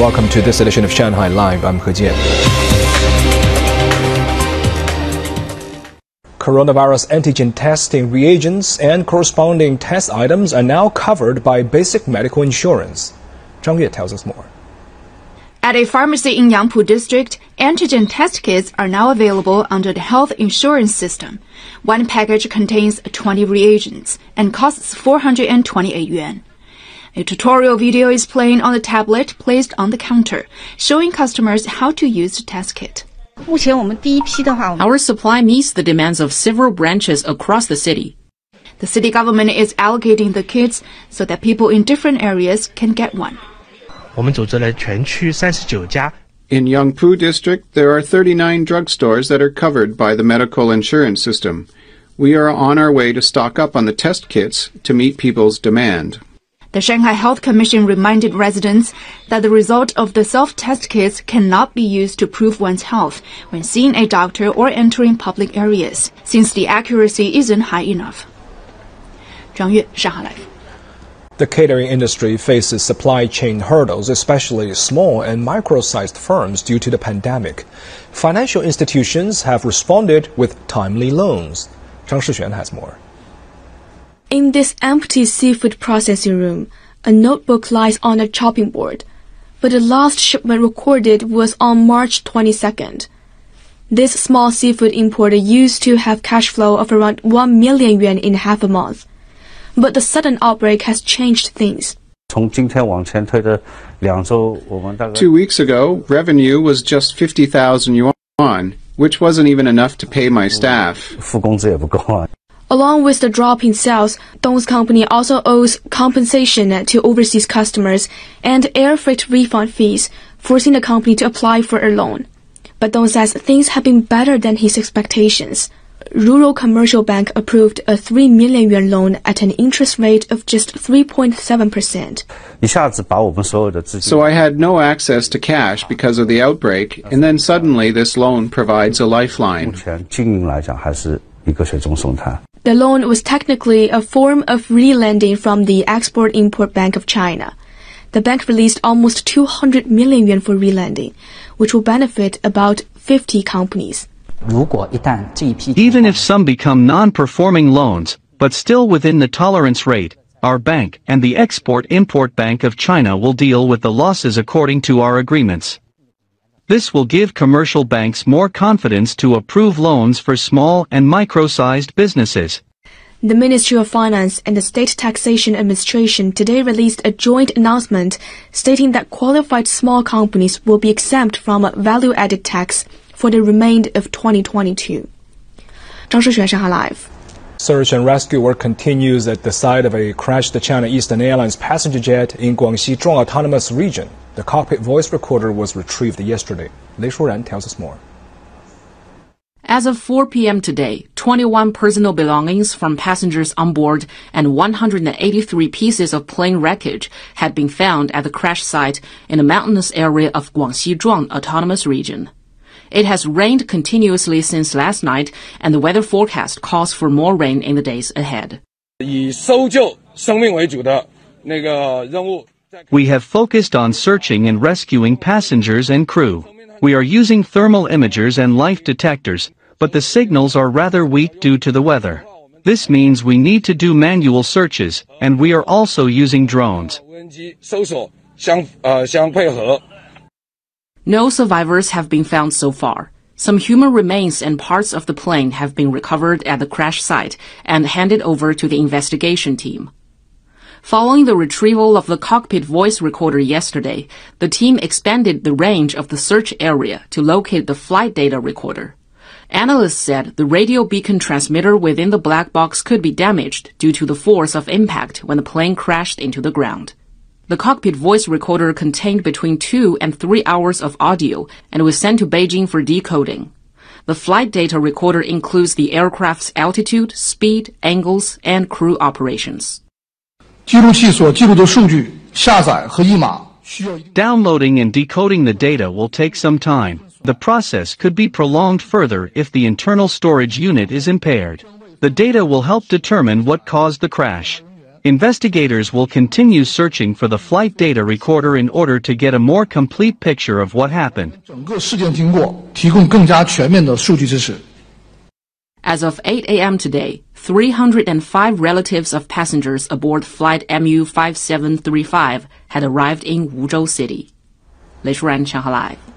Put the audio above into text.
welcome to this edition of Shanghai Live. I'm He Jian. Coronavirus antigen testing reagents and corresponding test items are now covered by basic medical insurance. Zhang Yue tells us more. At a pharmacy in Yangpu District, antigen test kits are now available under the health insurance system. One package contains 20 reagents and costs 428 yuan. A tutorial video is playing on a tablet placed on the counter, showing customers how to use the test kit. Our supply meets the demands of several branches across the city. The city government is allocating the kits so that people in different areas can get one. In Yangpu District, there are 39 drugstores that are covered by the medical insurance system. We are on our way to stock up on the test kits to meet people's demand. The Shanghai Health Commission reminded residents that the result of the self-test kits cannot be used to prove one's health when seeing a doctor or entering public areas, since the accuracy isn't high enough. Zhang Yue, Shanghai Live. The catering industry faces supply chain hurdles, especially small and micro-sized firms due to the pandemic. Financial institutions have responded with timely loans. Zhang Shixuan has more. In this empty seafood processing room, a notebook lies on a chopping board, but the last shipment recorded was on March 22nd. This small seafood importer used to have cash flow of around 1 million yuan in half a month, but the sudden outbreak has changed things. Two weeks ago, revenue was just 50,000 yuan, which wasn't even enough to pay my staff. Along with the drop in sales, Dong's company also owes compensation to overseas customers and air freight refund fees, forcing the company to apply for a loan. But Dong says things have been better than his expectations. Rural Commercial Bank approved a 3 million yuan loan at an interest rate of just 3.7%. So I had no access to cash because of the outbreak, and then suddenly this loan provides a lifeline. The loan was technically a form of re-lending from the Export-Import Bank of China. The bank released almost 200 million yuan for re-lending, which will benefit about 50 companies. Even if some become non-performing loans, but still within the tolerance rate, our bank and the Export-Import Bank of China will deal with the losses according to our agreements. This will give commercial banks more confidence to approve loans for small and micro-sized businesses. The Ministry of Finance and the State Taxation Administration today released a joint announcement stating that qualified small companies will be exempt from a value-added tax for the remainder of 2022. Zhang Shixuan, Shanghai Live. Search and rescue work continues at the site of a crashed China Eastern Airlines passenger jet in Guangxi Zhuang Autonomous Region. The cockpit voice recorder was retrieved yesterday. Lei Shuran tells us more. As of 4 p.m. today, 21 personal belongings from passengers on board and 183 pieces of plane wreckage had been found at the crash site in the mountainous area of Guangxi-Zhuang Autonomous Region. It has rained continuously since last night, and the weather forecast calls for more rain in the days ahead. 以搜救生命为主的那个任务。we have focused on searching and rescuing passengers and crew. We are using thermal imagers and life detectors, but the signals are rather weak due to the weather. This means we need to do manual searches, and we are also using drones. No survivors have been found so far. Some human remains and parts of the plane have been recovered at the crash site and handed over to the investigation team. Following the retrieval of the cockpit voice recorder yesterday, the team expanded the range of the search area to locate the flight data recorder. Analysts said the radio beacon transmitter within the black box could be damaged due to the force of impact when the plane crashed into the ground. The cockpit voice recorder contained between two and three hours of audio and was sent to Beijing for decoding. The flight data recorder includes the aircraft's altitude, speed, angles, and crew operations. Downloading and decoding the data will take some time. The process could be prolonged further if the internal storage unit is impaired. The data will help determine what caused the crash. investigators will continue searching for the flight data recorder in order to get a more complete picture of what happened. As of 8 a.m. today, 305 relatives of passengers aboard flight MU 5735 had arrived in Wuzhou City. 雷舒然，上海 Live。